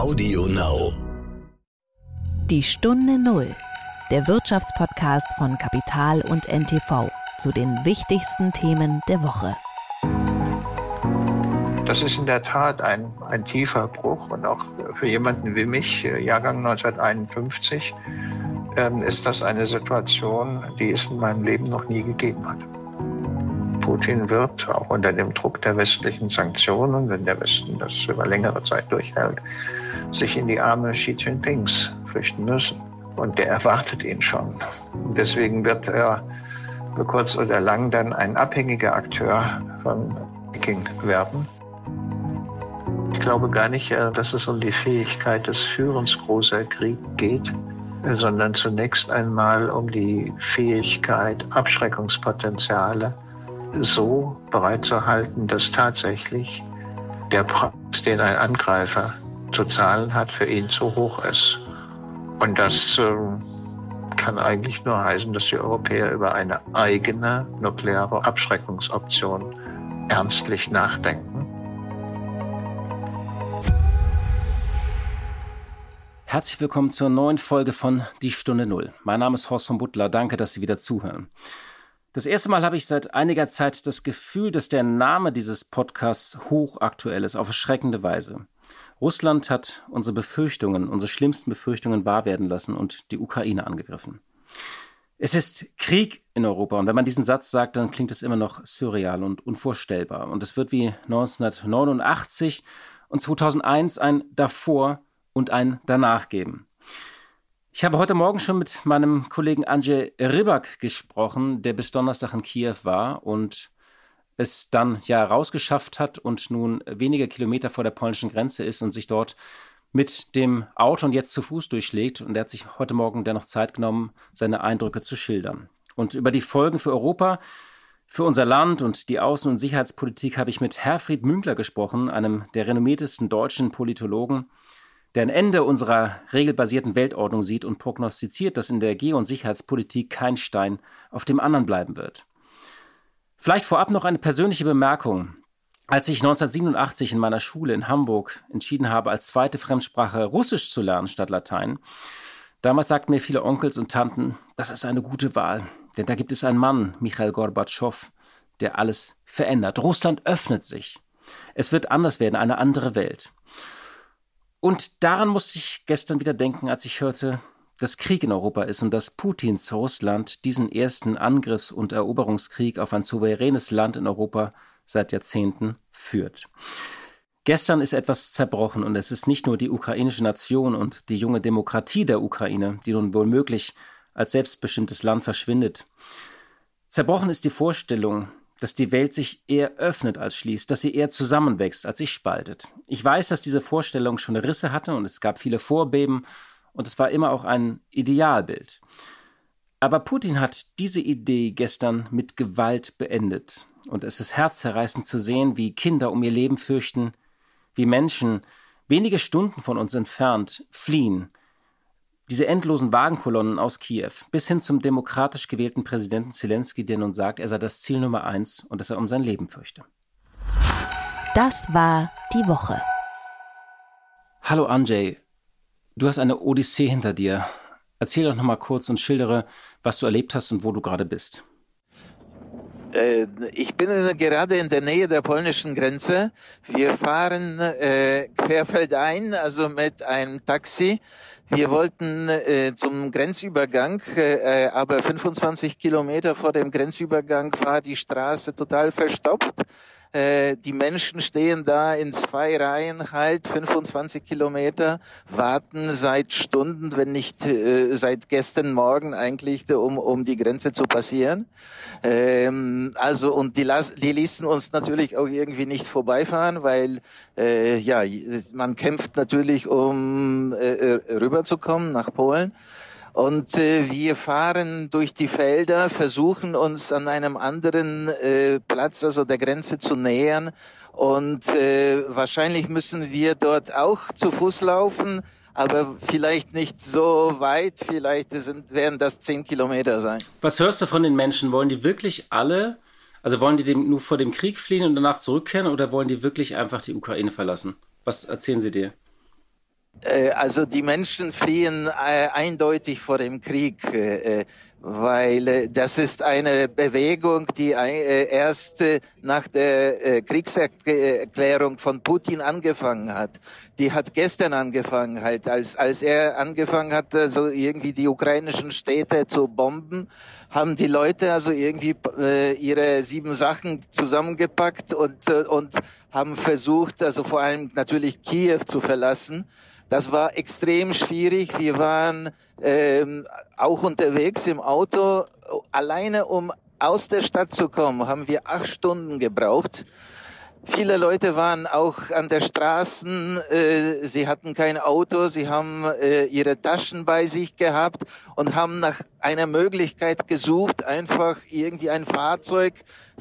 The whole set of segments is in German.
Audio Now. Die Stunde Null, der Wirtschaftspodcast von Kapital und NTV zu den wichtigsten Themen der Woche. Das ist in der Tat ein, ein tiefer Bruch und auch für jemanden wie mich, äh, Jahrgang 1951, ähm, ist das eine Situation, die es in meinem Leben noch nie gegeben hat. Putin wird auch unter dem Druck der westlichen Sanktionen, wenn der Westen das über längere Zeit durchhält, sich in die Arme Xi Jinpings flüchten müssen. Und der erwartet ihn schon. Deswegen wird er über kurz oder lang dann ein abhängiger Akteur von Peking werden. Ich glaube gar nicht, äh, dass es um die Fähigkeit des Führens großer Krieg geht, sondern zunächst einmal um die Fähigkeit, Abschreckungspotenziale so bereitzuhalten, dass tatsächlich der Preis, den ein Angreifer zu zahlen hat, für ihn zu hoch ist. Und das äh, kann eigentlich nur heißen, dass die Europäer über eine eigene nukleare Abschreckungsoption ernstlich nachdenken. Herzlich willkommen zur neuen Folge von Die Stunde Null. Mein Name ist Horst von Butler. Danke, dass Sie wieder zuhören. Das erste Mal habe ich seit einiger Zeit das Gefühl, dass der Name dieses Podcasts hochaktuell ist, auf erschreckende Weise. Russland hat unsere Befürchtungen, unsere schlimmsten Befürchtungen wahr werden lassen und die Ukraine angegriffen. Es ist Krieg in Europa und wenn man diesen Satz sagt, dann klingt es immer noch surreal und unvorstellbar. Und es wird wie 1989 und 2001 ein davor und ein danach geben. Ich habe heute Morgen schon mit meinem Kollegen Andrzej Rybak gesprochen, der bis Donnerstag in Kiew war und es dann ja rausgeschafft hat und nun wenige Kilometer vor der polnischen Grenze ist und sich dort mit dem Auto und jetzt zu Fuß durchschlägt. Und er hat sich heute Morgen dennoch Zeit genommen, seine Eindrücke zu schildern. Und über die Folgen für Europa, für unser Land und die Außen- und Sicherheitspolitik habe ich mit Herfried Münkler gesprochen, einem der renommiertesten deutschen Politologen der ein Ende unserer regelbasierten Weltordnung sieht und prognostiziert, dass in der Geo- und Sicherheitspolitik kein Stein auf dem anderen bleiben wird. Vielleicht vorab noch eine persönliche Bemerkung. Als ich 1987 in meiner Schule in Hamburg entschieden habe, als zweite Fremdsprache Russisch zu lernen statt Latein, damals sagten mir viele Onkels und Tanten, das ist eine gute Wahl, denn da gibt es einen Mann, Michael Gorbatschow, der alles verändert. Russland öffnet sich. Es wird anders werden, eine andere Welt. Und daran musste ich gestern wieder denken, als ich hörte, dass Krieg in Europa ist und dass Putins Russland diesen ersten Angriffs- und Eroberungskrieg auf ein souveränes Land in Europa seit Jahrzehnten führt. Gestern ist etwas zerbrochen und es ist nicht nur die ukrainische Nation und die junge Demokratie der Ukraine, die nun womöglich als selbstbestimmtes Land verschwindet. Zerbrochen ist die Vorstellung, dass die Welt sich eher öffnet als schließt, dass sie eher zusammenwächst als sich spaltet. Ich weiß, dass diese Vorstellung schon Risse hatte und es gab viele Vorbeben und es war immer auch ein Idealbild. Aber Putin hat diese Idee gestern mit Gewalt beendet. Und es ist herzzerreißend zu sehen, wie Kinder um ihr Leben fürchten, wie Menschen wenige Stunden von uns entfernt fliehen, diese endlosen Wagenkolonnen aus Kiew bis hin zum demokratisch gewählten Präsidenten Zelensky, der nun sagt, er sei das Ziel Nummer eins und dass er um sein Leben fürchte. Das war die Woche. Hallo Anjay, du hast eine Odyssee hinter dir. Erzähl doch noch mal kurz und schildere, was du erlebt hast und wo du gerade bist. Äh, ich bin gerade in der Nähe der polnischen Grenze. Wir fahren äh, querfeldein, also mit einem Taxi wir wollten äh, zum Grenzübergang, äh, aber 25 Kilometer vor dem Grenzübergang war die Straße total verstopft. Äh, die Menschen stehen da in zwei Reihen halt 25 Kilometer, warten seit Stunden, wenn nicht äh, seit gestern Morgen eigentlich, um, um die Grenze zu passieren. Ähm, also und die, las die ließen uns natürlich auch irgendwie nicht vorbeifahren, weil äh, ja man kämpft natürlich, um äh, rüberzukommen nach Polen. Und äh, wir fahren durch die Felder, versuchen uns an einem anderen äh, Platz, also der Grenze zu nähern. Und äh, wahrscheinlich müssen wir dort auch zu Fuß laufen, aber vielleicht nicht so weit. Vielleicht sind, werden das zehn Kilometer sein. Was hörst du von den Menschen? Wollen die wirklich alle, also wollen die dem nur vor dem Krieg fliehen und danach zurückkehren oder wollen die wirklich einfach die Ukraine verlassen? Was erzählen sie dir? Äh, also die Menschen fliehen äh, eindeutig vor dem Krieg. Äh, weil das ist eine Bewegung, die erst nach der Kriegserklärung von Putin angefangen hat. Die hat gestern angefangen, halt, als, als er angefangen hat, so irgendwie die ukrainischen Städte zu bomben, haben die Leute also irgendwie ihre sieben Sachen zusammengepackt und, und haben versucht, also vor allem natürlich Kiew zu verlassen. Das war extrem schwierig. Wir waren ähm, auch unterwegs im Auto. Alleine um aus der Stadt zu kommen, haben wir acht Stunden gebraucht. Viele Leute waren auch an der Straßen, äh, sie hatten kein Auto, sie haben äh, ihre Taschen bei sich gehabt und haben nach einer Möglichkeit gesucht, einfach irgendwie ein Fahrzeug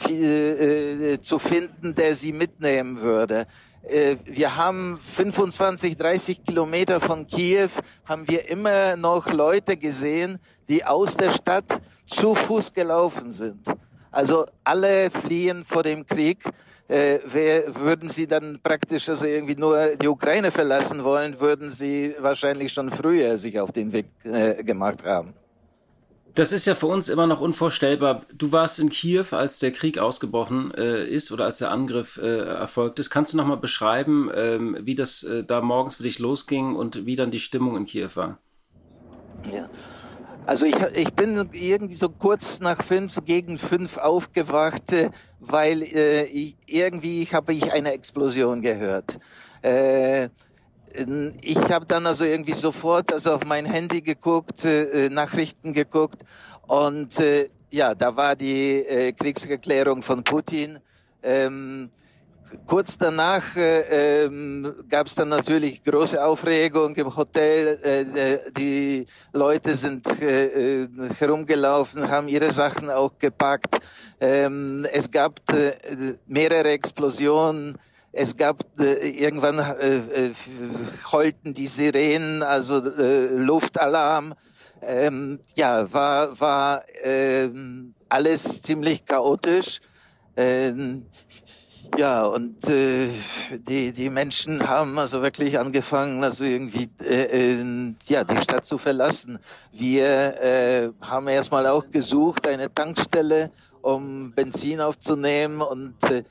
äh, äh, zu finden, der sie mitnehmen würde. Äh, wir haben 25, 30 Kilometer von Kiew, haben wir immer noch Leute gesehen, die aus der Stadt zu Fuß gelaufen sind. Also alle fliehen vor dem Krieg. Äh, wer, würden sie dann praktisch also irgendwie nur die Ukraine verlassen wollen, würden sie wahrscheinlich schon früher sich auf den Weg äh, gemacht haben. Das ist ja für uns immer noch unvorstellbar. Du warst in Kiew, als der Krieg ausgebrochen äh, ist oder als der Angriff äh, erfolgt ist. Kannst du noch mal beschreiben, ähm, wie das äh, da morgens für dich losging und wie dann die Stimmung in Kiew war? Ja. Also ich, ich bin irgendwie so kurz nach fünf, gegen fünf aufgewacht, äh, weil äh, ich, irgendwie habe ich eine Explosion gehört. Äh, ich habe dann also irgendwie sofort also auf mein Handy geguckt, äh, Nachrichten geguckt und äh, ja, da war die äh, Kriegserklärung von Putin. Ähm, kurz danach äh, ähm, gab es dann natürlich große Aufregung im Hotel. Äh, die Leute sind äh, äh, herumgelaufen, haben ihre Sachen auch gepackt. Ähm, es gab äh, mehrere Explosionen. Es gab äh, irgendwann äh, äh, heulten die Sirenen, also äh, Luftalarm. Ähm, ja, war war äh, alles ziemlich chaotisch. Ähm, ja, und äh, die, die Menschen haben also wirklich angefangen, also irgendwie äh, äh, ja, die Stadt zu verlassen. Wir äh, haben erstmal auch gesucht, eine Tankstelle, um Benzin aufzunehmen und äh,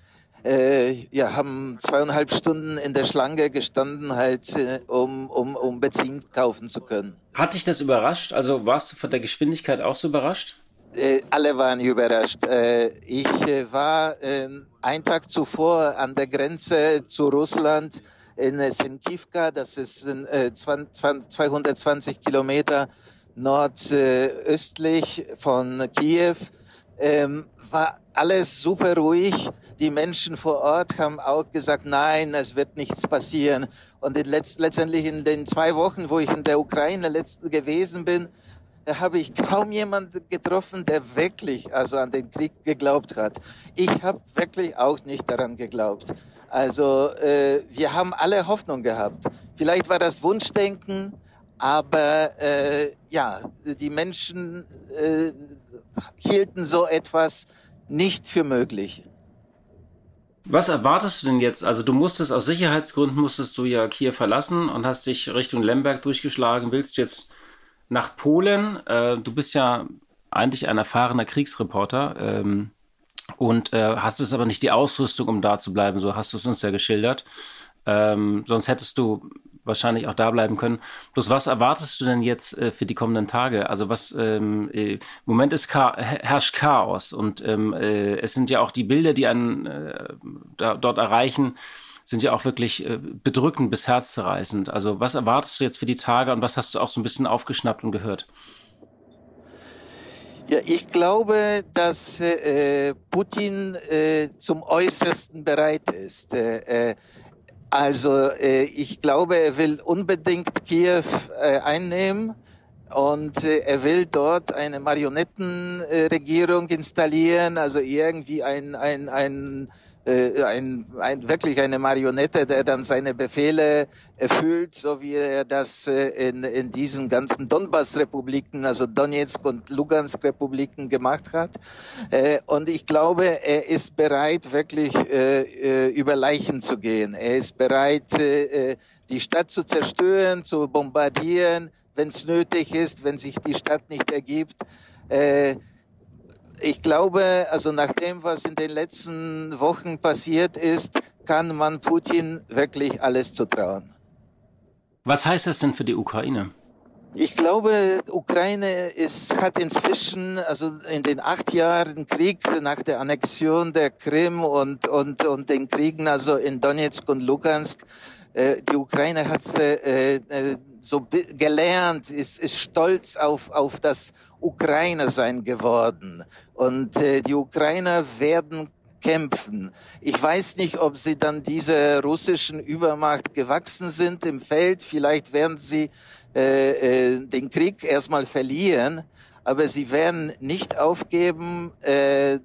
äh, ja, haben zweieinhalb Stunden in der Schlange gestanden, halt, äh, um, um, um Benzin kaufen zu können. Hat dich das überrascht? Also warst du von der Geschwindigkeit auch so überrascht? Äh, alle waren überrascht. Äh, ich äh, war äh, einen Tag zuvor an der Grenze zu Russland in Senkivka, das ist 220 Kilometer nordöstlich von Kiew. Ähm, war alles super ruhig die Menschen vor Ort haben auch gesagt, nein, es wird nichts passieren. Und in letzt, letztendlich in den zwei Wochen, wo ich in der Ukraine letzt, gewesen bin, da habe ich kaum jemanden getroffen, der wirklich also an den Krieg geglaubt hat. Ich habe wirklich auch nicht daran geglaubt. Also äh, wir haben alle Hoffnung gehabt. Vielleicht war das Wunschdenken, aber äh, ja, die Menschen äh, hielten so etwas nicht für möglich. Was erwartest du denn jetzt? Also du musstest aus Sicherheitsgründen musstest du ja Kiew verlassen und hast dich Richtung Lemberg durchgeschlagen. Willst jetzt nach Polen? Äh, du bist ja eigentlich ein erfahrener Kriegsreporter ähm, und äh, hast es aber nicht die Ausrüstung, um da zu bleiben. So hast du es uns ja geschildert. Ähm, sonst hättest du wahrscheinlich auch da bleiben können. Bloß was erwartest du denn jetzt äh, für die kommenden Tage? Also was ähm, äh, im Moment ist Cha herrscht Chaos und ähm, äh, es sind ja auch die Bilder, die einen äh, da, dort erreichen, sind ja auch wirklich äh, bedrückend bis herzzerreißend. Also was erwartest du jetzt für die Tage und was hast du auch so ein bisschen aufgeschnappt und gehört? Ja, ich glaube, dass äh, Putin äh, zum Äußersten bereit ist. Äh, also äh, ich glaube, er will unbedingt Kiew äh, einnehmen und äh, er will dort eine Marionettenregierung installieren, also irgendwie ein, ein, ein äh, ein, ein, wirklich eine Marionette, der dann seine Befehle erfüllt, so wie er das äh, in, in diesen ganzen Donbass-Republiken, also Donetsk und Lugansk-Republiken gemacht hat. Äh, und ich glaube, er ist bereit, wirklich äh, über Leichen zu gehen. Er ist bereit, die Stadt zu zerstören, zu bombardieren, wenn es nötig ist, wenn sich die Stadt nicht ergibt ich glaube, also nach dem, was in den letzten Wochen passiert ist, kann man Putin wirklich alles zutrauen. Was heißt das denn für die Ukraine? Ich glaube, Ukraine ist, hat inzwischen, also in den acht Jahren Krieg nach der Annexion der Krim und, und, und den Kriegen also in Donetsk und Lugansk, äh, die Ukraine hat äh, äh, so gelernt, ist, ist stolz auf, auf das Ukrainer sein geworden. Und äh, die Ukrainer werden kämpfen. Ich weiß nicht, ob sie dann dieser russischen Übermacht gewachsen sind im Feld. Vielleicht werden sie äh, äh, den Krieg erstmal verlieren, aber sie werden nicht aufgeben, äh, äh,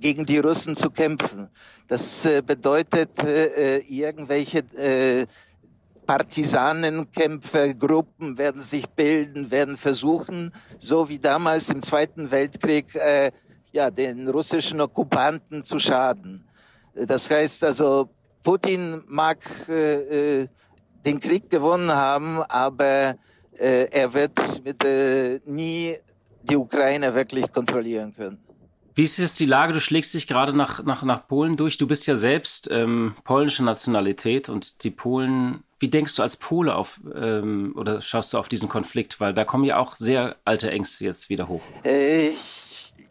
gegen die Russen zu kämpfen. Das äh, bedeutet, äh, äh irgendwelche äh, Partisanenkämpfer, Gruppen werden sich bilden, werden versuchen, so wie damals im Zweiten Weltkrieg, äh, ja, den russischen Okkupanten zu schaden. Das heißt also, Putin mag äh, äh den Krieg gewonnen haben, aber äh, er wird mit, äh, nie die Ukraine wirklich kontrollieren können. Wie ist jetzt die Lage? Du schlägst dich gerade nach, nach, nach Polen durch. Du bist ja selbst ähm, polnische Nationalität und die Polen. Wie denkst du als Pole auf ähm, oder schaust du auf diesen Konflikt? Weil da kommen ja auch sehr alte Ängste jetzt wieder hoch. Äh,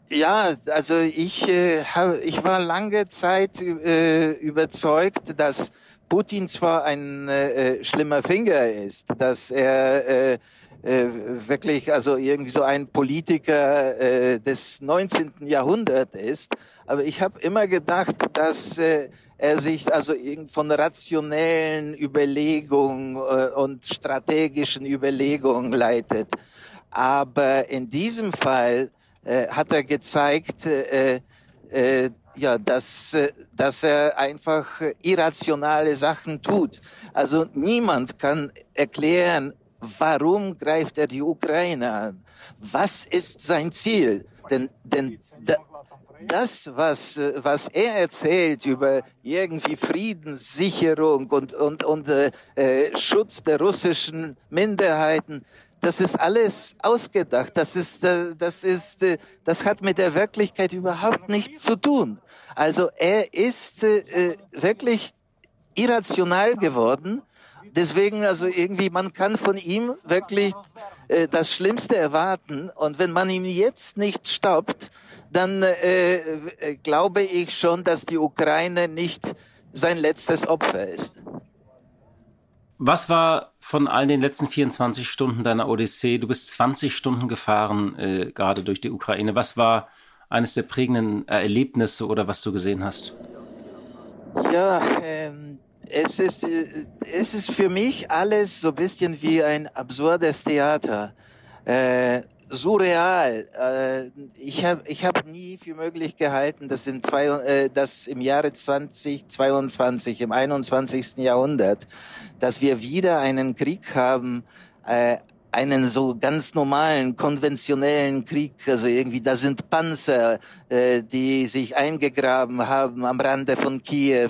ja, also ich, äh, hab, ich war lange Zeit äh, überzeugt, dass Putin zwar ein äh, schlimmer Finger ist, dass er äh, äh, wirklich also irgendwie so ein Politiker äh, des 19. Jahrhunderts ist. Aber ich habe immer gedacht, dass äh, er sich also von rationellen Überlegungen äh, und strategischen Überlegungen leitet. Aber in diesem Fall äh, hat er gezeigt, äh, äh, ja, dass, äh, dass er einfach irrationale Sachen tut. Also niemand kann erklären, warum greift er die Ukraine an? Was ist sein Ziel? Denn, denn das, was, was er erzählt über irgendwie Friedenssicherung und, und, und äh, äh, Schutz der russischen Minderheiten, das ist alles ausgedacht. Das ist, äh, das ist, äh, das hat mit der Wirklichkeit überhaupt nichts zu tun. Also er ist äh, wirklich irrational geworden Deswegen, also irgendwie, man kann von ihm wirklich äh, das Schlimmste erwarten. Und wenn man ihn jetzt nicht stoppt, dann äh, äh, glaube ich schon, dass die Ukraine nicht sein letztes Opfer ist. Was war von all den letzten 24 Stunden deiner Odyssee? Du bist 20 Stunden gefahren, äh, gerade durch die Ukraine. Was war eines der prägenden Erlebnisse oder was du gesehen hast? Ja, ähm, es ist, äh, es ist für mich alles so ein bisschen wie ein absurdes Theater. Äh, surreal. Äh, ich habe ich hab nie für möglich gehalten, dass im, zwei, äh, dass im Jahre 2022, im 21. Jahrhundert, dass wir wieder einen Krieg haben, äh, einen so ganz normalen, konventionellen Krieg. Also irgendwie, da sind Panzer, äh, die sich eingegraben haben am Rande von Kiew,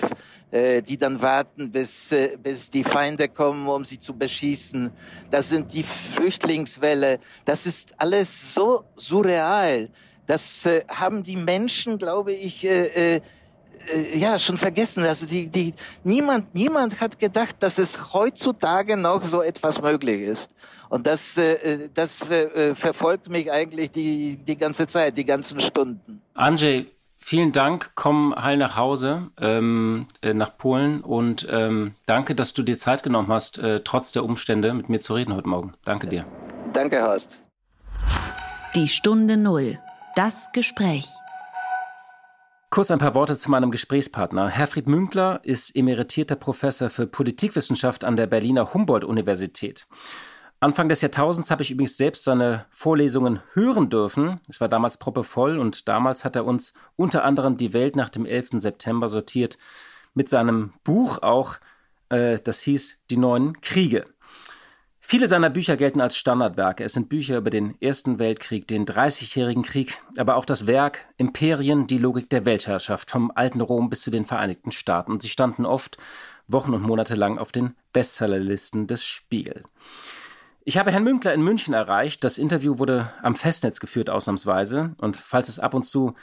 die dann warten, bis, äh, bis die Feinde kommen, um sie zu beschießen. Das sind die Flüchtlingswelle. Das ist alles so surreal. Das äh, haben die Menschen, glaube ich, äh, äh, äh, ja schon vergessen. Also die, die, niemand, niemand hat gedacht, dass es heutzutage noch so etwas möglich ist. Und das, äh, äh das äh, verfolgt mich eigentlich die, die ganze Zeit, die ganzen Stunden. Andrzej, vielen Dank. Komm heil nach Hause, ähm, äh, nach Polen. Und ähm, danke, dass du dir Zeit genommen hast, äh, trotz der Umstände mit mir zu reden heute Morgen. Danke dir. Danke, Horst. Die Stunde Null. Das Gespräch. Kurz ein paar Worte zu meinem Gesprächspartner. Herfried Münkler ist emeritierter Professor für Politikwissenschaft an der Berliner Humboldt-Universität. Anfang des Jahrtausends habe ich übrigens selbst seine Vorlesungen hören dürfen. Es war damals proppevoll und damals hat er uns unter anderem die Welt nach dem 11. September sortiert mit seinem Buch auch, äh, das hieß Die neuen Kriege. Viele seiner Bücher gelten als Standardwerke. Es sind Bücher über den Ersten Weltkrieg, den Dreißigjährigen Krieg, aber auch das Werk Imperien, die Logik der Weltherrschaft, vom alten Rom bis zu den Vereinigten Staaten. Und sie standen oft Wochen und Monate lang auf den Bestsellerlisten des Spiegel. Ich habe Herrn Münkler in München erreicht. Das Interview wurde am Festnetz geführt, ausnahmsweise. Und falls es ab und zu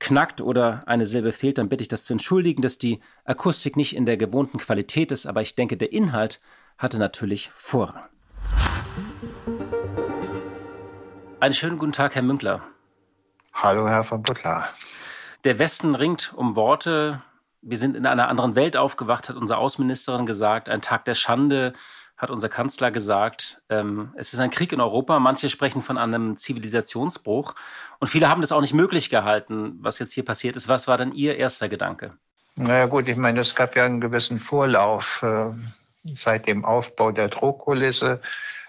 knackt oder eine Silbe fehlt, dann bitte ich das zu entschuldigen, dass die Akustik nicht in der gewohnten Qualität ist. Aber ich denke, der Inhalt hatte natürlich Vorrang. Einen schönen guten Tag, Herr Münkler. Hallo, Herr von Butler. Der Westen ringt um Worte. Wir sind in einer anderen Welt aufgewacht, hat unsere Außenministerin gesagt. Ein Tag der Schande hat unser Kanzler gesagt, ähm, es ist ein Krieg in Europa. Manche sprechen von einem Zivilisationsbruch. Und viele haben das auch nicht möglich gehalten, was jetzt hier passiert ist. Was war denn Ihr erster Gedanke? Naja gut, ich meine, es gab ja einen gewissen Vorlauf äh, seit dem Aufbau der Drohkulisse,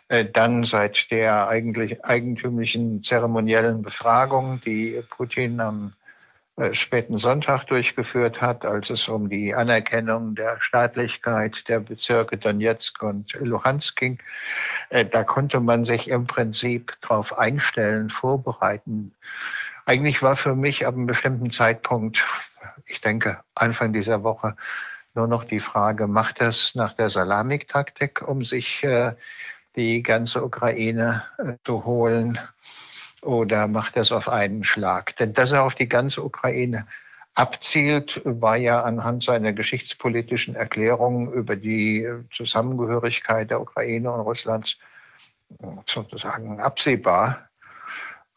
äh, dann seit der eigentlich eigentümlichen zeremoniellen Befragung, die Putin am späten Sonntag durchgeführt hat, als es um die Anerkennung der Staatlichkeit der Bezirke Donetsk und Luhansk ging. Äh, da konnte man sich im Prinzip darauf einstellen, vorbereiten. Eigentlich war für mich ab einem bestimmten Zeitpunkt, ich denke Anfang dieser Woche, nur noch die Frage, macht das nach der Salamik-Taktik, um sich äh, die ganze Ukraine zu holen? Oder macht das auf einen Schlag? Denn dass er auf die ganze Ukraine abzielt, war ja anhand seiner geschichtspolitischen Erklärungen über die Zusammengehörigkeit der Ukraine und Russlands sozusagen absehbar.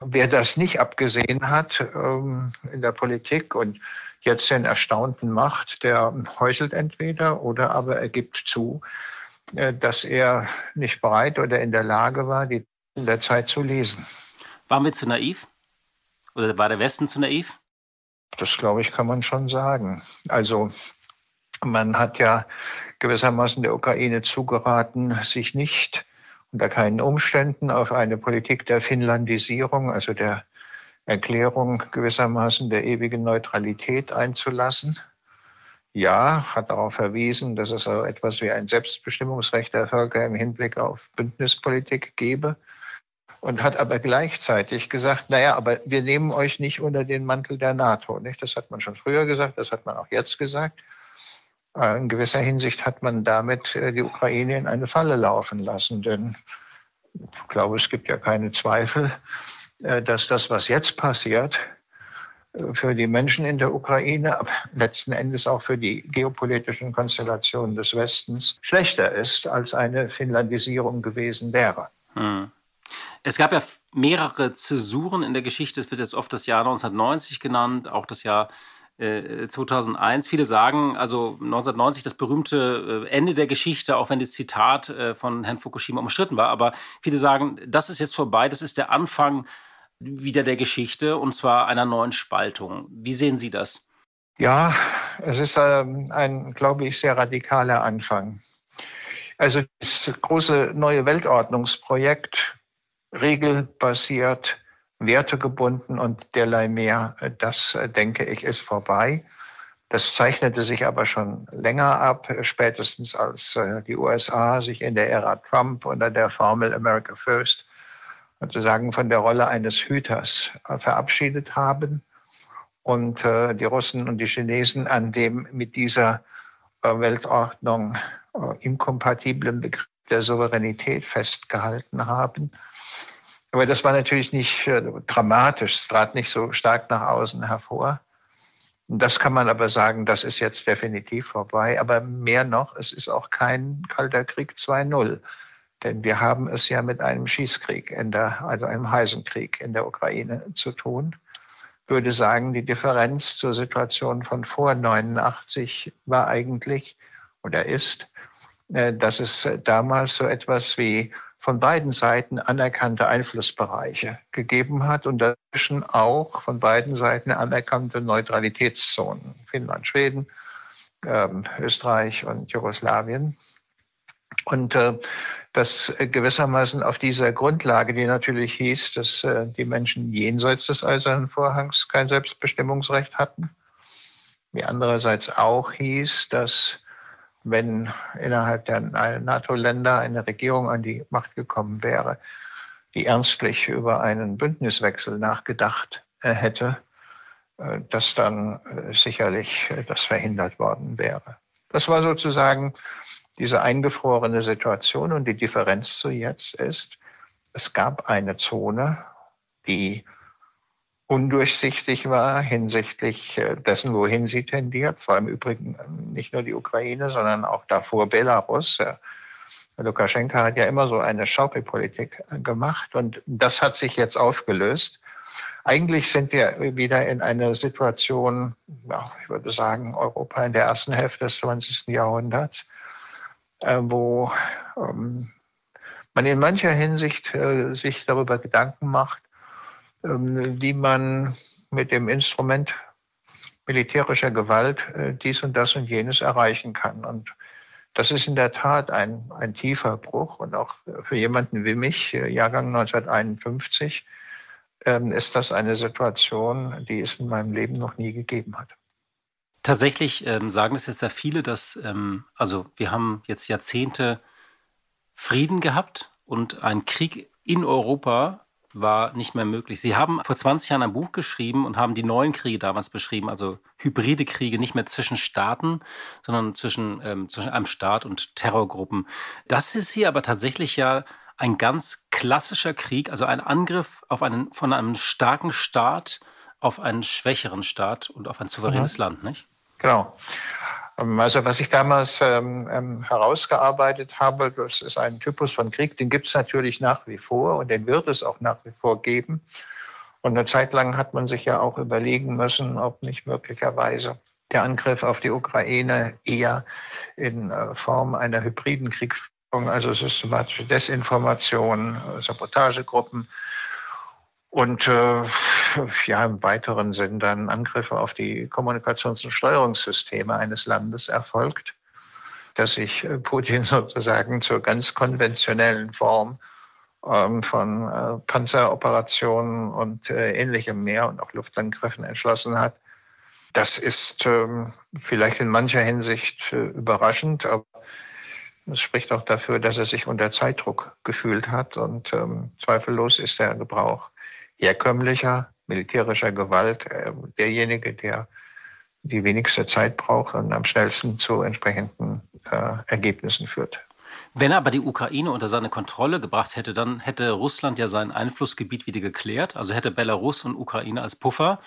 Wer das nicht abgesehen hat ähm, in der Politik und jetzt den Erstaunten macht, der heuchelt entweder oder aber er gibt zu, äh, dass er nicht bereit oder in der Lage war, die in der Zeit zu lesen. Waren wir zu naiv? Oder war der Westen zu naiv? Das glaube ich, kann man schon sagen. Also man hat ja gewissermaßen der Ukraine zugeraten, sich nicht unter keinen Umständen auf eine Politik der Finnlandisierung, also der Erklärung gewissermaßen der ewigen Neutralität einzulassen. Ja, hat darauf verwiesen, dass es so etwas wie ein Selbstbestimmungsrecht der Völker im Hinblick auf Bündnispolitik gebe und hat aber gleichzeitig gesagt, naja, aber wir nehmen euch nicht unter den Mantel der NATO. Nicht? Das hat man schon früher gesagt, das hat man auch jetzt gesagt. Äh, in gewisser Hinsicht hat man damit äh, die Ukraine in eine Falle laufen lassen, denn ich glaube, es gibt ja keine Zweifel, äh, dass das, was jetzt passiert, für die Menschen in der Ukraine, aber letzten Endes auch für die geopolitischen Konstellationen des Westens schlechter ist, als eine Finlandisierung gewesen wäre. Hm. Es gab ja mehrere Zäsuren in der Geschichte. Es wird jetzt oft das Jahr 1990 genannt, auch das Jahr äh, 2001. Viele sagen, also 1990 das berühmte äh, Ende der Geschichte, auch wenn das Zitat äh, von Herrn Fukushima umstritten war. Aber viele sagen, das ist jetzt vorbei, das ist der Anfang wieder der Geschichte und zwar einer neuen Spaltung. Wie sehen Sie das? Ja, es ist ähm, ein, glaube ich, sehr radikaler Anfang. Also das große neue Weltordnungsprojekt regelbasiert, wertegebunden und derlei mehr. Das, denke ich, ist vorbei. Das zeichnete sich aber schon länger ab, spätestens als äh, die USA sich in der Ära Trump unter der Formel America First sozusagen von der Rolle eines Hüters äh, verabschiedet haben und äh, die Russen und die Chinesen an dem mit dieser Weltordnung inkompatiblen Begriff der Souveränität festgehalten haben aber das war natürlich nicht äh, dramatisch, es trat nicht so stark nach außen hervor. Das kann man aber sagen, das ist jetzt definitiv vorbei. Aber mehr noch, es ist auch kein Kalter Krieg 2.0. Denn wir haben es ja mit einem Schießkrieg, in der, also einem heißen Krieg in der Ukraine zu tun. Ich würde sagen, die Differenz zur Situation von vor 89 war eigentlich oder ist, äh, dass es damals so etwas wie von beiden Seiten anerkannte Einflussbereiche gegeben hat und dazwischen auch von beiden Seiten anerkannte Neutralitätszonen. Finnland, Schweden, ähm, Österreich und Jugoslawien. Und äh, das gewissermaßen auf dieser Grundlage, die natürlich hieß, dass äh, die Menschen jenseits des Eisernen Vorhangs kein Selbstbestimmungsrecht hatten, wie andererseits auch hieß, dass wenn innerhalb der NATO-Länder eine Regierung an die Macht gekommen wäre, die ernstlich über einen Bündniswechsel nachgedacht äh, hätte, äh, dass dann äh, sicherlich das verhindert worden wäre. Das war sozusagen diese eingefrorene Situation und die Differenz zu jetzt ist, es gab eine Zone, die undurchsichtig war hinsichtlich dessen, wohin sie tendiert. Zwar im Übrigen nicht nur die Ukraine, sondern auch davor Belarus. Lukaschenka hat ja immer so eine Schaukelpolitik gemacht und das hat sich jetzt aufgelöst. Eigentlich sind wir wieder in einer Situation, ich würde sagen, Europa in der ersten Hälfte des 20. Jahrhunderts, äh, wo ähm, man in mancher Hinsicht äh, sich darüber Gedanken macht, wie man mit dem Instrument militärischer Gewalt äh, dies und das und jenes erreichen kann. Und das ist in der Tat ein, ein tiefer Bruch und auch für jemanden wie mich, äh, Jahrgang 1951, ähm, ist das eine Situation, die es in meinem Leben noch nie gegeben hat. Tatsächlich ähm, sagen es jetzt ja viele, dass, ähm, also wir haben jetzt Jahrzehnte Frieden gehabt und ein Krieg in Europa war nicht mehr möglich. Sie haben vor 20 Jahren ein Buch geschrieben und haben die neuen Kriege damals beschrieben, also hybride Kriege, nicht mehr zwischen Staaten, sondern zwischen, ähm, zwischen einem Staat und Terrorgruppen. Das ist hier aber tatsächlich ja ein ganz klassischer Krieg, also ein Angriff auf einen, von einem starken Staat auf einen schwächeren Staat und auf ein souveränes mhm. Land, nicht? Genau. Ähm, also was ich damals ähm, ähm, herausgearbeitet habe, das ist ein Typus von Krieg, den gibt es natürlich nach wie vor und den wird es auch nach wie vor geben. Und eine Zeit lang hat man sich ja auch überlegen müssen, ob nicht möglicherweise der Angriff auf die Ukraine eher in äh, Form einer hybriden Kriegsführung, also systematische Desinformation, äh, Sabotagegruppen, und äh, ja, im weiteren Sinn dann Angriffe auf die Kommunikations- und Steuerungssysteme eines Landes erfolgt, dass sich äh, Putin sozusagen zur ganz konventionellen Form ähm, von äh, Panzeroperationen und äh, ähnlichem mehr und auch Luftangriffen entschlossen hat. Das ist ähm, vielleicht in mancher Hinsicht äh, überraschend, aber es spricht auch dafür, dass er sich unter Zeitdruck gefühlt hat und ähm, zweifellos ist der Gebrauch herkömmlicher militärischer Gewalt äh, derjenige, der die wenigste Zeit braucht und am schnellsten zu entsprechenden äh, Ergebnissen führt. Wenn er aber die Ukraine unter seine Kontrolle gebracht hätte, dann hätte Russland ja sein Einflussgebiet wieder geklärt. Also hätte Belarus und Ukraine als Puffer.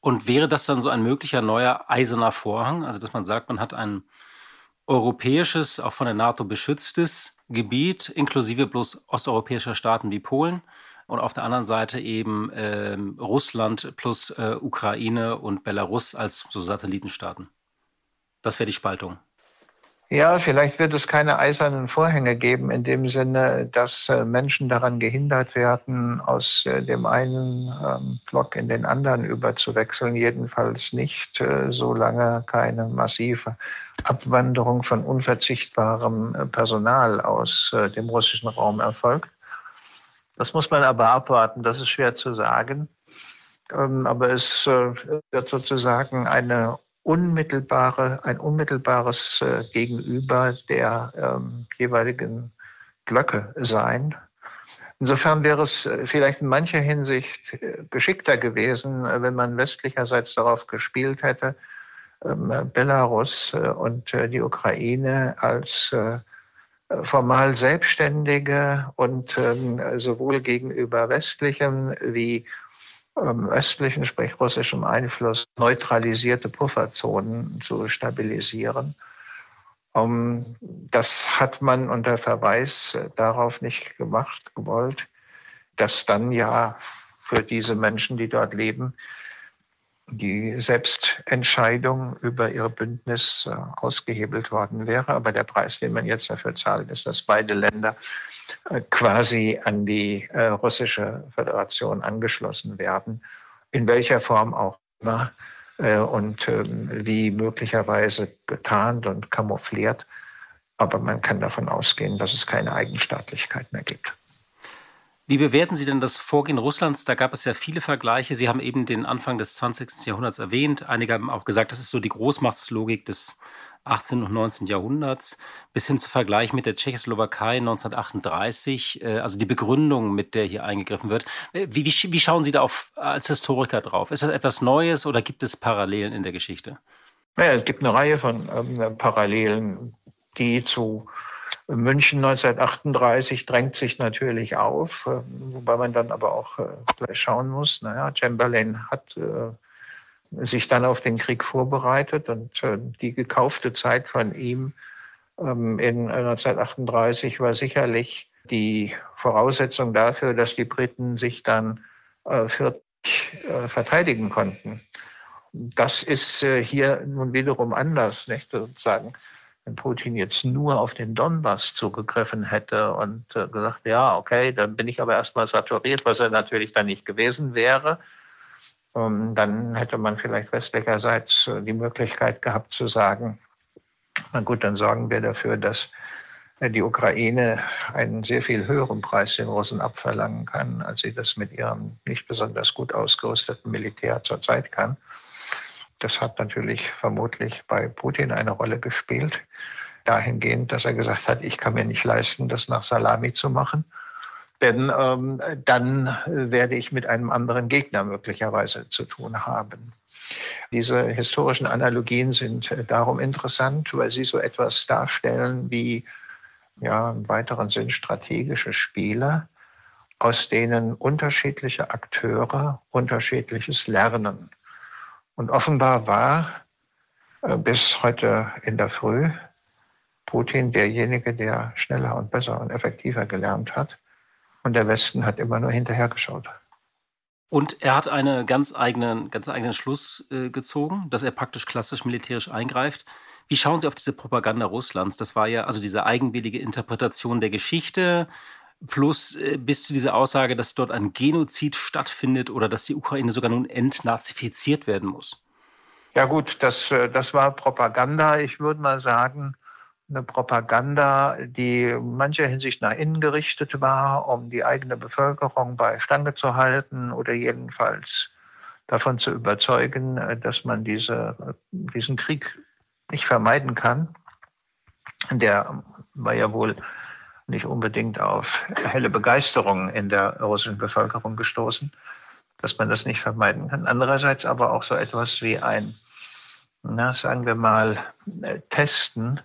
Und wäre das dann so ein möglicher neuer eiserner Vorhang? Also, dass man sagt, man hat ein europäisches, auch von der NATO beschütztes Gebiet, inklusive bloß osteuropäischer Staaten wie Polen und auf der anderen Seite eben äh, Russland plus äh, Ukraine und Belarus als so Satellitenstaaten. Das wäre die Spaltung. Ja, vielleicht wird es keine eisernen Vorhänge geben, in dem Sinne, dass äh, Menschen daran gehindert werden, aus äh, dem einen ähm, Block in den anderen überzuwechseln. Jedenfalls nicht, äh, solange keine massive Abwanderung von unverzichtbarem Personal aus dem russischen Raum erfolgt. Das muss man aber abwarten, das ist schwer zu sagen. Ähm, aber es äh, wird sozusagen eine unmittelbare, ein unmittelbares äh, Gegenüber der ähm, jeweiligen Blöcke sein. Insofern wäre es äh, vielleicht in mancher Hinsicht geschickter gewesen, wenn man westlicherseits darauf gespielt hätte, ähm, Belarus und die Ukraine als formal Selbstständige und ähm, sowohl gegenüber westlichem wie ähm, östlichen, sprich russischem Einfluss, neutralisierte Pufferzonen zu stabilisieren. Um, das hat man unter Verweis darauf nicht gemacht, gewollt, dass dann ja für diese Menschen, die dort leben, die Selbstentscheidung über ihr Bündnis äh, ausgehebelt worden wäre. Aber der Preis, den man jetzt dafür zahlt, ist, dass beide Länder äh, quasi an die äh, russische Föderation angeschlossen werden, in welcher Form auch immer und ähm, wie möglicherweise getarnt und kamoufliert. Aber man kann davon ausgehen, dass es keine Eigenstaatlichkeit mehr gibt. Wie bewerten Sie denn das Vorgehen Russlands? Da gab es ja viele Vergleiche. Sie haben eben den Anfang des 20. Jahrhunderts erwähnt. Einige haben auch gesagt, das ist so die Großmachtslogik des 18. und 19. Jahrhunderts, bis hin zu Vergleich mit der Tschechoslowakei 1938, äh, also die Begründung, mit der hier eingegriffen wird. Äh, wie, wie, wie schauen Sie da auf, als Historiker drauf? Ist das etwas Neues oder gibt es Parallelen in der Geschichte? Ja, es gibt eine Reihe von ähm, Parallelen, die zu München 1938 drängt sich natürlich auf, äh, wobei man dann aber auch äh, gleich schauen muss, naja, Chamberlain hat äh, sich dann auf den Krieg vorbereitet und die gekaufte Zeit von ihm ähm, in 1938 war sicherlich die Voraussetzung dafür, dass die Briten sich dann für verteidigen konnten. Das ist hier nun wiederum anders, nicht sozusagen wenn Putin jetzt nur auf den Donbass zugegriffen hätte und äh, gesagt, ja, okay, dann bin ich aber erstmal saturiert, was er natürlich dann nicht gewesen wäre, ähm, dann hätte man vielleicht westlicherseits äh, die Möglichkeit gehabt zu sagen, na gut, dann sorgen wir dafür, dass äh, die Ukraine einen sehr viel höheren Preis den Russen abverlangen kann, als sie das mit ihrem nicht besonders gut ausgerüsteten Militär zurzeit kann. Das hat natürlich vermutlich bei Putin eine Rolle gespielt, dahingehend, dass er gesagt hat, ich kann mir nicht leisten, das nach Salami zu machen. Denn ähm, dann werde ich mit einem anderen Gegner möglicherweise zu tun haben. Diese historischen Analogien sind äh, darum interessant, weil sie so etwas darstellen wie ja, im weiteren Sinn strategische Spiele, aus denen unterschiedliche Akteure unterschiedliches lernen. Und offenbar war äh, bis heute in der Früh Putin derjenige, der schneller und besser und effektiver gelernt hat. Und der Westen hat immer nur hinterhergeschaut. Und er hat einen ganz eigenen, ganz eigenen Schluss äh, gezogen, dass er praktisch klassisch militärisch eingreift. Wie schauen Sie auf diese Propaganda Russlands? Das war ja also diese eigenwillige Interpretation der Geschichte, plus äh, bis zu dieser Aussage, dass dort ein Genozid stattfindet oder dass die Ukraine sogar nun entnazifiziert werden muss. Ja gut, das, äh, das war Propaganda. Ich würde mal sagen, eine Propaganda, die in mancher Hinsicht nach innen gerichtet war, um die eigene Bevölkerung bei Stange zu halten oder jedenfalls davon zu überzeugen, äh, dass man diese, diesen Krieg nicht vermeiden kann. Der war ja wohl nicht unbedingt auf helle Begeisterung in der russischen Bevölkerung gestoßen, dass man das nicht vermeiden kann. Andererseits aber auch so etwas wie ein, na, sagen wir mal, äh, Testen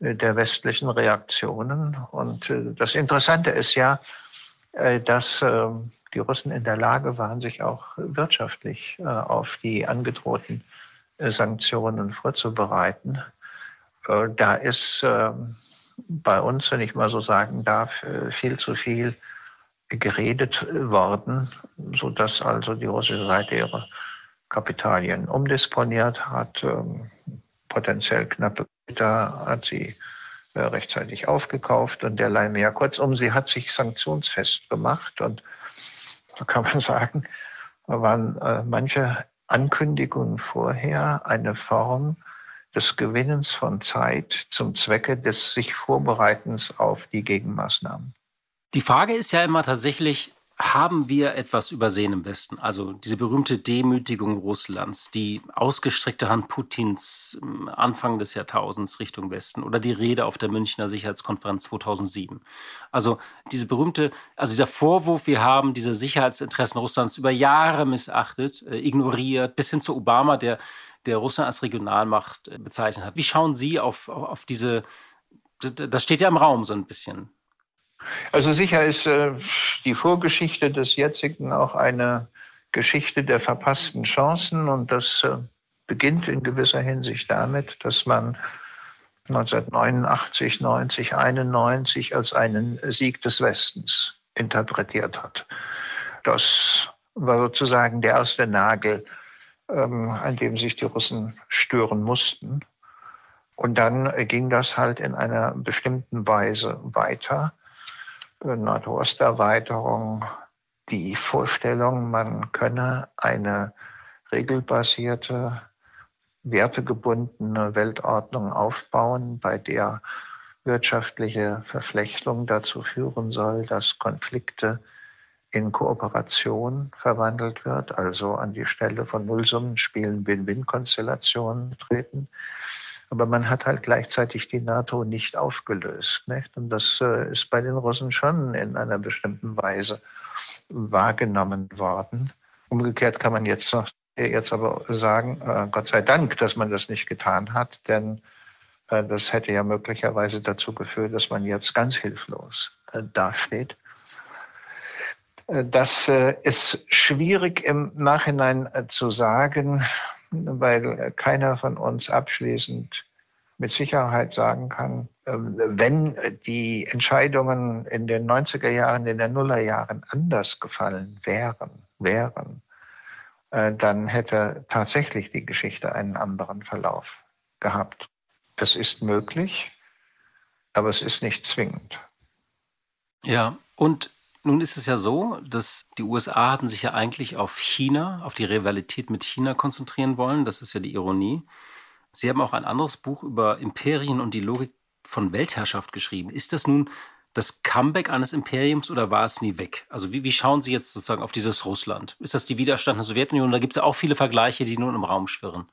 äh, der westlichen Reaktionen. Und äh, das Interessante ist ja, dass die Russen in der Lage waren, sich auch wirtschaftlich auf die angedrohten Sanktionen vorzubereiten. Da ist ähm, bei uns, wenn ich mal so sagen darf, äh, viel zu viel geredet worden, so dass also die russische Seite ihre Kapitalien umdisponiert hat, ähm, potenziell knappe Güter hat sie äh, rechtzeitig aufgekauft und derlei mehr. Kurzum, sie hat sich sanktionsfest gemacht und so kann man sagen, waren äh, manche Ankündigungen vorher eine Form des Gewinnens von Zeit zum Zwecke des sich Vorbereitens auf die Gegenmaßnahmen. Die Frage ist ja immer tatsächlich, haben wir etwas übersehen im Westen? Also diese berühmte Demütigung Russlands, die ausgestreckte Hand Putins ähm, Anfang des Jahrtausends Richtung Westen oder die Rede auf der Münchner Sicherheitskonferenz 2007. Also diese berühmte, also dieser Vorwurf, wir haben diese Sicherheitsinteressen Russlands über Jahre missachtet, äh, ignoriert, bis hin zu Obama, der der Russland als Regionalmacht äh, bezeichnet hat. Wie schauen Sie auf, auf diese, das steht ja im Raum so ein bisschen. Also sicher ist äh, die Vorgeschichte des jetzigen auch eine Geschichte der verpassten Chancen und das äh, beginnt in gewisser Hinsicht damit, dass man 1989, 90, 91 als einen Sieg des Westens interpretiert hat. Das war sozusagen der erste Nagel ähm, an dem sich die Russen stören mussten. Und dann ging das halt in einer bestimmten Weise weiter. Äh, NATO-Osterweiterung, die Vorstellung, man könne eine regelbasierte, wertegebundene Weltordnung aufbauen, bei der wirtschaftliche Verflechtung dazu führen soll, dass Konflikte in Kooperation verwandelt wird, also an die Stelle von Nullsummenspielen Win-Win-Konstellationen treten. Aber man hat halt gleichzeitig die NATO nicht aufgelöst. Nicht? Und das äh, ist bei den Russen schon in einer bestimmten Weise wahrgenommen worden. Umgekehrt kann man jetzt, noch, jetzt aber sagen, äh, Gott sei Dank, dass man das nicht getan hat, denn äh, das hätte ja möglicherweise dazu geführt, dass man jetzt ganz hilflos äh, dasteht. Äh, das ist schwierig im Nachhinein zu sagen, weil keiner von uns abschließend mit Sicherheit sagen kann, ähm, wenn die Entscheidungen in den 90er Jahren, in den Nullerjahren anders gefallen wären, wären, dann hätte tatsächlich die Geschichte einen anderen Verlauf gehabt. Das ist möglich, aber es ist nicht zwingend. Ja, und nun ist es ja so, dass die USA hatten sich ja eigentlich auf China, auf die Rivalität mit China konzentrieren wollen. Das ist ja die Ironie. Sie haben auch ein anderes Buch über Imperien und die Logik von Weltherrschaft geschrieben. Ist das nun das Comeback eines Imperiums oder war es nie weg? Also wie, wie schauen Sie jetzt sozusagen auf dieses Russland? Ist das die Widerstand der Sowjetunion? Da gibt es ja auch viele Vergleiche, die nun im Raum schwirren.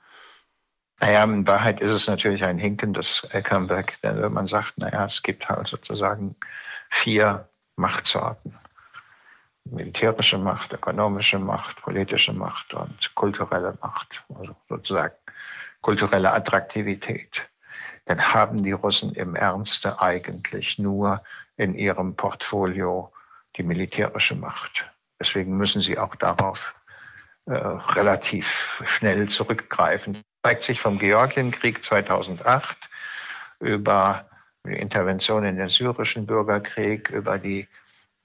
Naja, in Wahrheit ist es natürlich ein hinkendes Comeback, denn wenn man sagt, naja, es gibt halt sozusagen vier Machtsorten. Militärische Macht, ökonomische Macht, politische Macht und kulturelle Macht, also sozusagen kulturelle Attraktivität. Dann haben die Russen im Ernste eigentlich nur in ihrem Portfolio die militärische Macht. Deswegen müssen sie auch darauf äh, relativ schnell zurückgreifen zeigt sich vom Georgienkrieg 2008 über die Intervention in den syrischen Bürgerkrieg, über die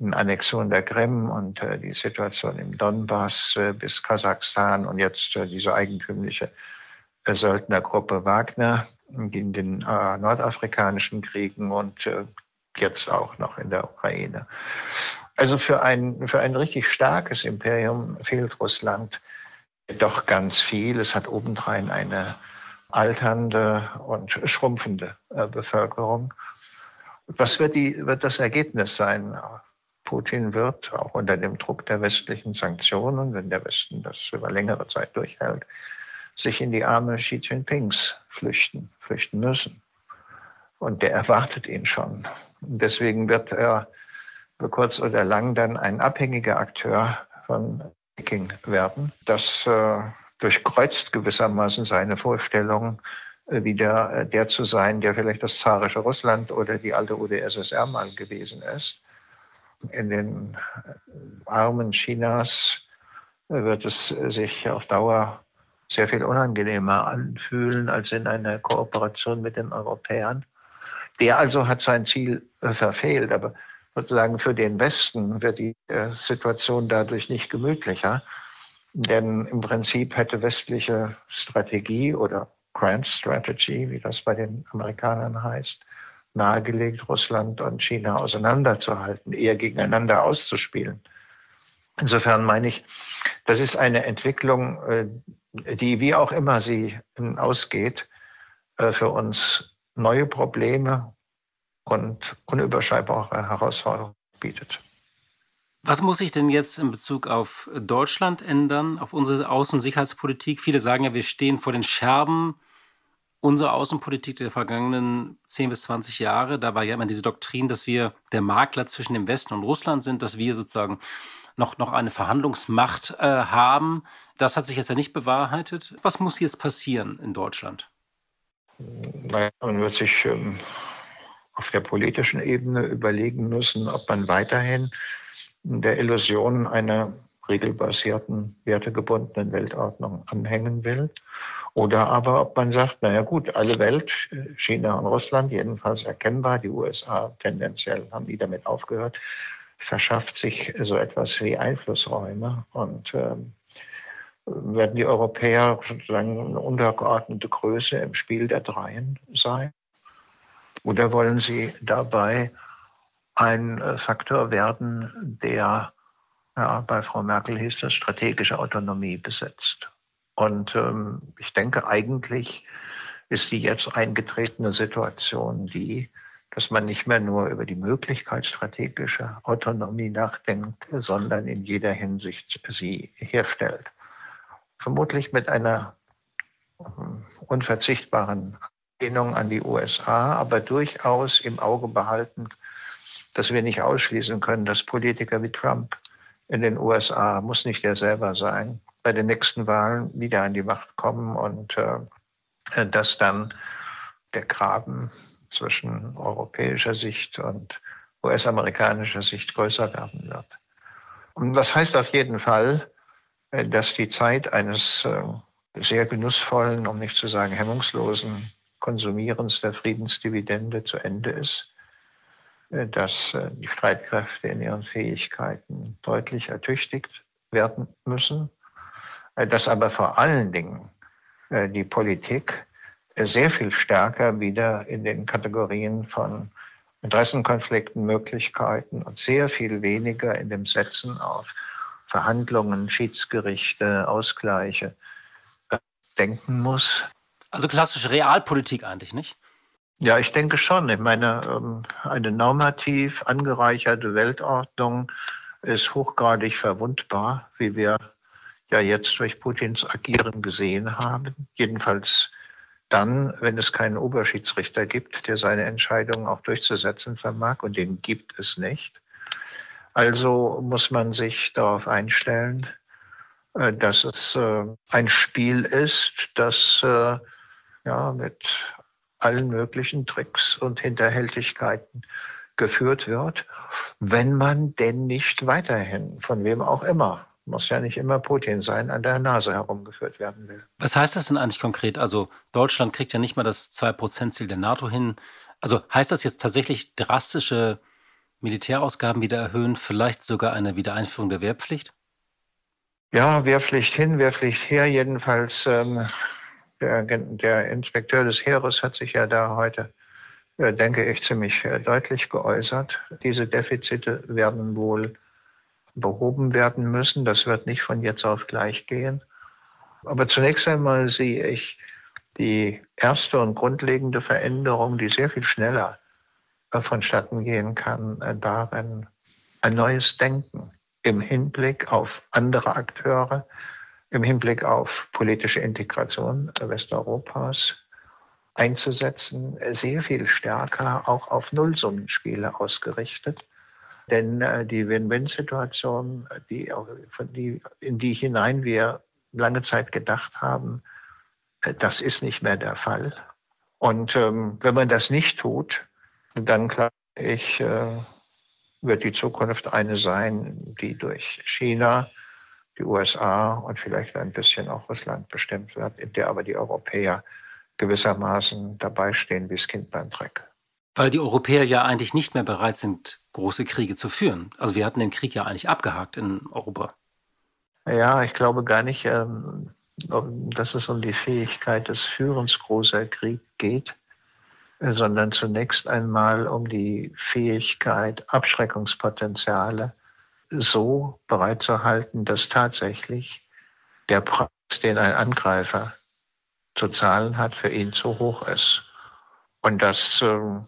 Annexion der Krim und äh, die Situation im Donbass äh, bis Kasachstan und jetzt äh, diese eigentümliche äh, Söldnergruppe Wagner in den äh, nordafrikanischen Kriegen und äh, jetzt auch noch in der Ukraine. Also für ein, für ein richtig starkes Imperium fehlt Russland doch ganz viel. Es hat obendrein eine alternde und schrumpfende äh, Bevölkerung. Was wird, die, wird das Ergebnis sein? Putin wird auch unter dem Druck der westlichen Sanktionen, wenn der Westen das über längere Zeit durchhält, sich in die Arme Xi Jinpings flüchten, flüchten müssen. Und der erwartet ihn schon. Deswegen wird er kurz oder lang dann ein abhängiger Akteur von Peking werden. Das äh, durchkreuzt gewissermaßen seine Vorstellung, äh, wieder äh, der zu sein, der vielleicht das zarische Russland oder die alte UdSSR mal gewesen ist. In den äh, Armen Chinas wird es sich auf Dauer sehr viel unangenehmer anfühlen als in einer Kooperation mit den Europäern. Der also hat sein Ziel verfehlt, aber sozusagen für den Westen wird die Situation dadurch nicht gemütlicher. Denn im Prinzip hätte westliche Strategie oder Grand Strategy, wie das bei den Amerikanern heißt, nahegelegt, Russland und China auseinanderzuhalten, eher gegeneinander auszuspielen. Insofern meine ich, das ist eine Entwicklung, äh, die, wie auch immer sie ausgeht, äh, für uns neue Probleme und unüberschreibare Herausforderungen bietet. Was muss sich denn jetzt in Bezug auf Deutschland ändern, auf unsere Außensicherheitspolitik? Viele sagen ja, wir stehen vor den Scherben unserer Außenpolitik der vergangenen 10 bis 20 Jahre. Da war ja immer diese Doktrin, dass wir der Makler zwischen dem Westen und Russland sind, dass wir sozusagen noch, noch eine Verhandlungsmacht äh, haben. Das hat sich jetzt ja nicht bewahrheitet. Was muss jetzt passieren in Deutschland? Naja, man wird sich ähm, auf der politischen Ebene überlegen müssen, ob man weiterhin der Illusion einer regelbasierten, wertegebundenen Weltordnung anhängen will. Oder aber ob man sagt, naja gut, alle Welt, China und Russland jedenfalls erkennbar, die USA tendenziell haben die damit aufgehört, verschafft sich so etwas wie Einflussräume und äh, werden die Europäer sozusagen eine untergeordnete Größe im Spiel der Dreien sein. Oder wollen Sie dabei ein äh, Faktor werden, der ja, bei Frau Merkel hieß das strategische Autonomie besetzt? Und ähm, ich denke, eigentlich ist die jetzt eingetretene Situation die, dass man nicht mehr nur über die Möglichkeit strategischer Autonomie nachdenkt, sondern in jeder Hinsicht sie herstellt. Vermutlich mit einer ähm, unverzichtbaren Anlehnung an die USA, aber durchaus im Auge behaltend, dass wir nicht ausschließen können, dass Politiker wie Trump in den USA, muss nicht er selber sein, bei den nächsten Wahlen wieder an die Macht kommen und äh, dass dann der Graben zwischen europäischer Sicht und US-amerikanischer Sicht größer werden wird. Und das heißt auf jeden Fall, äh, dass die Zeit eines äh, sehr genussvollen, um nicht zu sagen hemmungslosen Konsumierens der Friedensdividende zu Ende ist, dass die Streitkräfte in ihren Fähigkeiten deutlich ertüchtigt werden müssen, dass aber vor allen Dingen die Politik sehr viel stärker wieder in den Kategorien von Interessenkonflikten, Möglichkeiten und sehr viel weniger in dem Setzen auf Verhandlungen, Schiedsgerichte, Ausgleiche äh, denken muss. Also klassische Realpolitik eigentlich, nicht? Ja, ich denke schon. Ich meine, ähm, eine normativ angereicherte Weltordnung ist hochgradig verwundbar, wie wir ja jetzt durch Putins Agieren gesehen haben. Jedenfalls dann, wenn es keinen Oberschiedsrichter gibt, der seine Entscheidungen auch durchzusetzen vermag, und den gibt es nicht. Also muss man sich darauf einstellen, äh, dass es äh, ein Spiel ist, das äh, ja, mit allen möglichen Tricks und Hinterhältigkeiten geführt wird, wenn man denn nicht weiterhin, von wem auch immer, muss ja nicht immer Putin sein, an der Nase herumgeführt werden will. Was heißt das denn eigentlich konkret? Also Deutschland kriegt ja nicht mal das 2-Prozent-Ziel der NATO hin. Also heißt das jetzt tatsächlich drastische Militärausgaben wieder erhöhen, vielleicht sogar eine Wiedereinführung der Wehrpflicht? Ja, Wehrpflicht hin, Wehrpflicht her. Jedenfalls ähm, der, der, Inspekteur des Heeres hat sich ja da heute, äh, denke ich, ziemlich äh, deutlich geäußert. Diese Defizite werden wohl behoben werden müssen. Das wird nicht von jetzt auf gleich gehen. Aber zunächst einmal sehe ich die erste und grundlegende Veränderung, die sehr viel schneller vonstatten gehen kann, äh, darin ein neues Denken im Hinblick auf andere Akteure, im Hinblick auf politische Integration Westeuropas einzusetzen, sehr viel stärker auch auf Nullsummenspiele ausgerichtet. Denn äh, die Win-Win-Situation, die, die, in die hinein wir lange Zeit gedacht haben, äh, das ist nicht mehr der Fall. Und ähm, wenn man das nicht tut, dann glaube ich, äh, wird die Zukunft eine sein, die durch China, die USA und vielleicht ein bisschen auch Russland bestimmt wird, in der aber die Europäer gewissermaßen dabei stehen wie das Kind beim Dreck. Weil die Europäer ja eigentlich nicht mehr bereit sind, große Kriege zu führen. Also wir hatten den Krieg ja eigentlich abgehakt in Europa. Ja, ich glaube gar nicht, ähm, dass es um die Fähigkeit des Führens großer Krieg geht, äh, sondern zunächst einmal um die Fähigkeit, Abschreckungspotenziale so bereitzuhalten, dass tatsächlich der Preis, den ein Angreifer zu zahlen hat, für ihn zu hoch ist. Und das äh,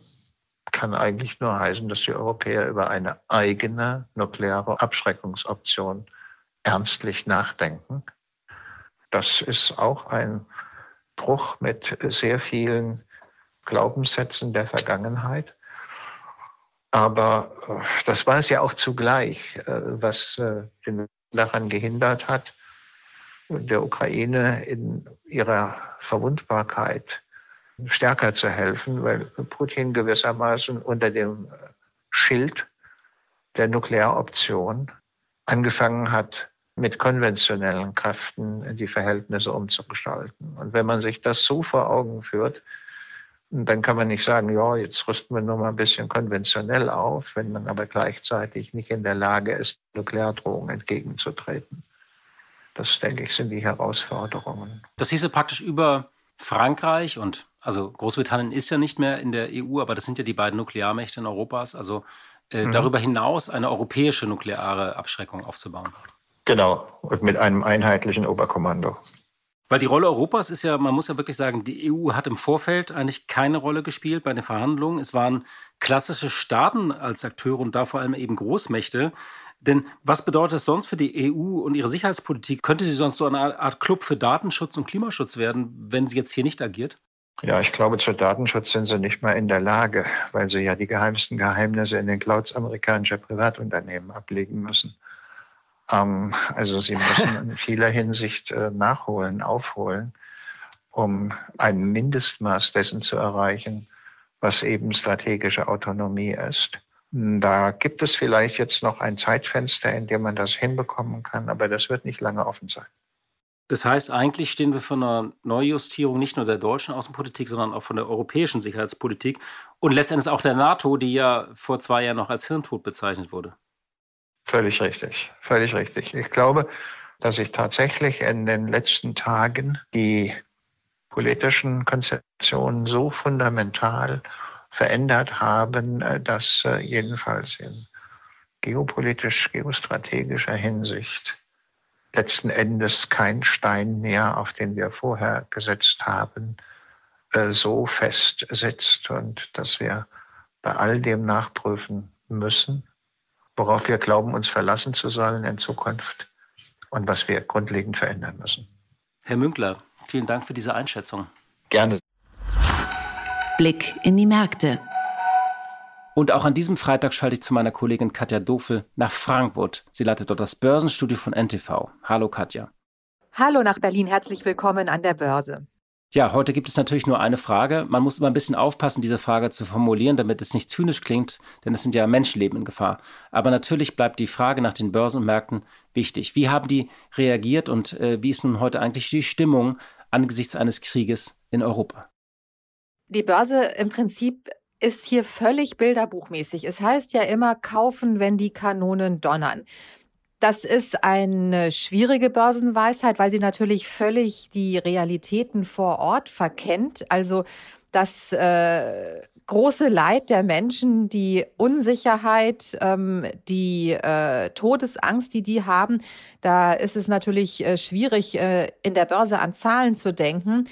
kann eigentlich nur heißen, dass die Europäer über eine eigene nukleare Abschreckungsoption ernstlich nachdenken. Das ist auch ein Bruch mit sehr vielen Glaubenssätzen der Vergangenheit. Aber äh, das war es ja auch zugleich, äh, was äh, den daran gehindert hat, der Ukraine in ihrer Verwundbarkeit stärker zu helfen, weil Putin gewissermaßen unter dem Schild der Nuklearoption angefangen hat, mit konventionellen Kräften die Verhältnisse umzugestalten. Und wenn man sich das so vor Augen führt, dann kann man nicht sagen, ja, jetzt rüsten wir nur mal ein bisschen konventionell auf, wenn man aber gleichzeitig nicht in der Lage ist, Nukleardrohungen entgegenzutreten. Das, denke ich, sind die Herausforderungen. Das hieße praktisch über Frankreich und also Großbritannien ist ja nicht mehr in der EU, aber das sind ja die beiden Nuklearmächte in Europas. Also äh, mhm. darüber hinaus eine europäische nukleare Abschreckung aufzubauen. Genau, und mit einem einheitlichen Oberkommando. Weil die Rolle Europas ist ja, man muss ja wirklich sagen, die EU hat im Vorfeld eigentlich keine Rolle gespielt bei den Verhandlungen. Es waren klassische Staaten als Akteure und da vor allem eben Großmächte. Denn was bedeutet es sonst für die EU und ihre Sicherheitspolitik? Könnte sie sonst so eine Art Club für Datenschutz und Klimaschutz werden, wenn sie jetzt hier nicht agiert? Ja, ich glaube, zu Datenschutz sind sie nicht mal in der Lage, weil sie ja die geheimsten Geheimnisse in den Clouds amerikanischer Privatunternehmen ablegen müssen. Ähm, also sie müssen in vieler Hinsicht äh, nachholen, aufholen, um ein Mindestmaß dessen zu erreichen, was eben strategische Autonomie ist. Da gibt es vielleicht jetzt noch ein Zeitfenster, in dem man das hinbekommen kann, aber das wird nicht lange offen sein. Das heißt, eigentlich stehen wir vor einer Neujustierung nicht nur der deutschen Außenpolitik, sondern auch von der europäischen Sicherheitspolitik und letztendlich auch der NATO, die ja vor zwei Jahren noch als Hirntod bezeichnet wurde. Völlig richtig, völlig richtig. Ich glaube, dass sich tatsächlich in den letzten Tagen die politischen Konzeptionen so fundamental verändert haben, äh, dass äh, jedenfalls in geopolitisch, geostrategischer Hinsicht letzten Endes kein Stein mehr, auf den wir vorher gesetzt haben, äh, so fest sitzt und dass wir bei all dem nachprüfen müssen, worauf wir glauben, uns verlassen zu sollen in Zukunft und was wir grundlegend verändern müssen. Herr Münkler, vielen Dank für diese Einschätzung. Gerne. Blick in die Märkte. Und auch an diesem Freitag schalte ich zu meiner Kollegin Katja Dofel nach Frankfurt. Sie leitet dort das Börsenstudio von NTV. Hallo Katja. Hallo nach Berlin, herzlich willkommen an der Börse. Ja, heute gibt es natürlich nur eine Frage. Man muss immer ein bisschen aufpassen, diese Frage zu formulieren, damit es nicht zynisch klingt, denn es sind ja Menschenleben in Gefahr. Aber natürlich bleibt die Frage nach den Börsen und Märkten wichtig. Wie haben die reagiert und äh, wie ist nun heute eigentlich die Stimmung angesichts eines Krieges in Europa? Die Börse im Prinzip ist hier völlig bilderbuchmäßig. Es heißt ja immer kaufen, wenn die Kanonen donnern. Das ist eine schwierige Börsenweisheit, weil sie natürlich völlig die Realitäten vor Ort verkennt. Also das äh, große Leid der Menschen, die Unsicherheit, ähm, die äh, Todesangst, die die haben, da ist es natürlich äh, schwierig, äh, in der Börse an Zahlen zu denken.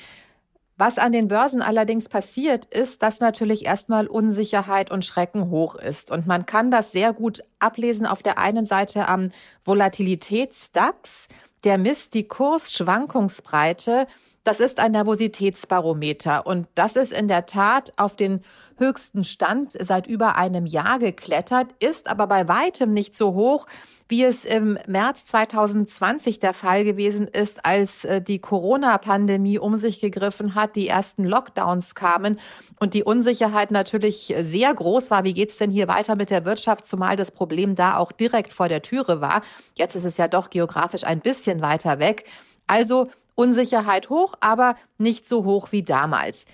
Was an den Börsen allerdings passiert, ist, dass natürlich erstmal Unsicherheit und Schrecken hoch ist. Und man kann das sehr gut ablesen auf der einen Seite am Volatilitätsdax. Der misst die Kursschwankungsbreite. Das ist ein Nervositätsbarometer. Und das ist in der Tat auf den höchsten Stand seit über einem Jahr geklettert, ist aber bei weitem nicht so hoch, wie es im März 2020 der Fall gewesen ist, als äh, die Corona-Pandemie um sich gegriffen hat, die ersten Lockdowns kamen und die Unsicherheit natürlich sehr groß war. Wie geht's denn hier weiter mit der Wirtschaft, zumal das Problem da auch direkt vor der Türe war. Jetzt ist es ja doch geografisch ein bisschen weiter weg. Also Unsicherheit hoch, aber nicht so hoch wie damals.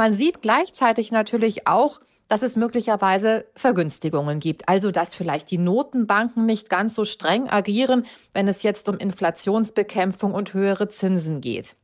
Man sieht gleichzeitig natürlich auch, dass es möglicherweise Vergünstigungen gibt. Also, dass vielleicht die Notenbanken nicht ganz so streng agieren, wenn es jetzt um Inflationsbekämpfung und höhere Zinsen geht.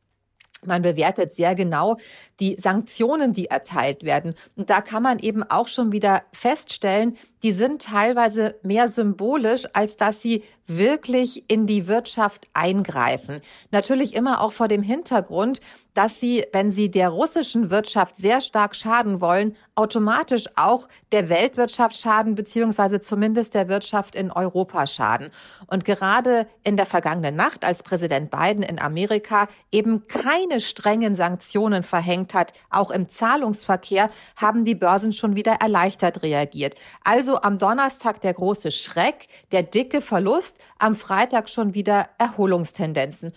Man bewertet sehr genau die Sanktionen, die erteilt werden. Und da kann man eben auch schon wieder feststellen, die sind teilweise mehr symbolisch, als dass sie wirklich in die Wirtschaft eingreifen. Natürlich immer auch vor dem Hintergrund, dass sie, wenn sie der russischen Wirtschaft sehr stark schaden wollen, automatisch auch der Weltwirtschaft schaden, beziehungsweise zumindest der Wirtschaft in Europa schaden. Und gerade in der vergangenen Nacht, als Präsident Biden in Amerika eben keine strengen Sanktionen verhängt hat, auch im Zahlungsverkehr, haben die Börsen schon wieder erleichtert reagiert. Also am Donnerstag der große Schreck, der dicke Verlust, am Freitag schon wieder Erholungstendenzen.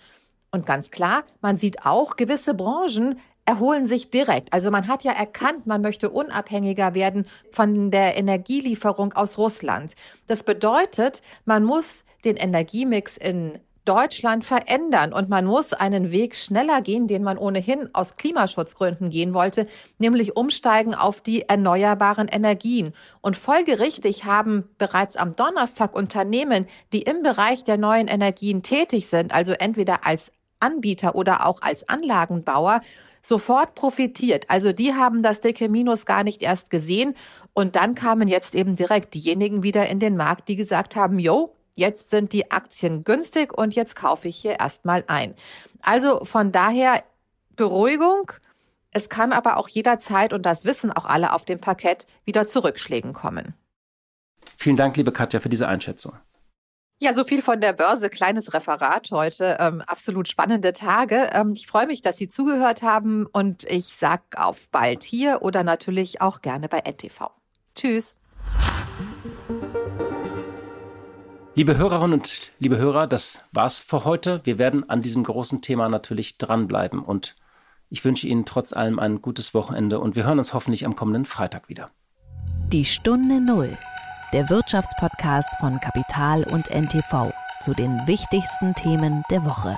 Und ganz klar, man sieht auch, gewisse Branchen erholen sich direkt. Also man hat ja erkannt, man möchte unabhängiger werden von der Energielieferung aus Russland. Das bedeutet, man muss den Energiemix in Deutschland verändern und man muss einen Weg schneller gehen, den man ohnehin aus Klimaschutzgründen gehen wollte, nämlich umsteigen auf die erneuerbaren Energien. Und folgerichtig haben bereits am Donnerstag Unternehmen, die im Bereich der neuen Energien tätig sind, also entweder als Anbieter oder auch als Anlagenbauer sofort profitiert. Also die haben das dicke Minus gar nicht erst gesehen und dann kamen jetzt eben direkt diejenigen wieder in den Markt, die gesagt haben, yo, jetzt sind die Aktien günstig und jetzt kaufe ich hier erstmal ein. Also von daher Beruhigung. Es kann aber auch jederzeit, und das wissen auch alle auf dem Parkett, wieder zu Rückschlägen kommen. Vielen Dank, liebe Katja, für diese Einschätzung. Ja, so viel von der Börse. Kleines Referat heute. Ähm, absolut spannende Tage. Ähm, ich freue mich, dass Sie zugehört haben und ich sag auf bald hier oder natürlich auch gerne bei NTV. Tschüss. Liebe Hörerinnen und liebe Hörer, das war's für heute. Wir werden an diesem großen Thema natürlich dranbleiben und ich wünsche Ihnen trotz allem ein gutes Wochenende und wir hören uns hoffentlich am kommenden Freitag wieder. Die Stunde Null, der Wirtschaftspodcast von Kapital und NTV zu den wichtigsten Themen der Woche.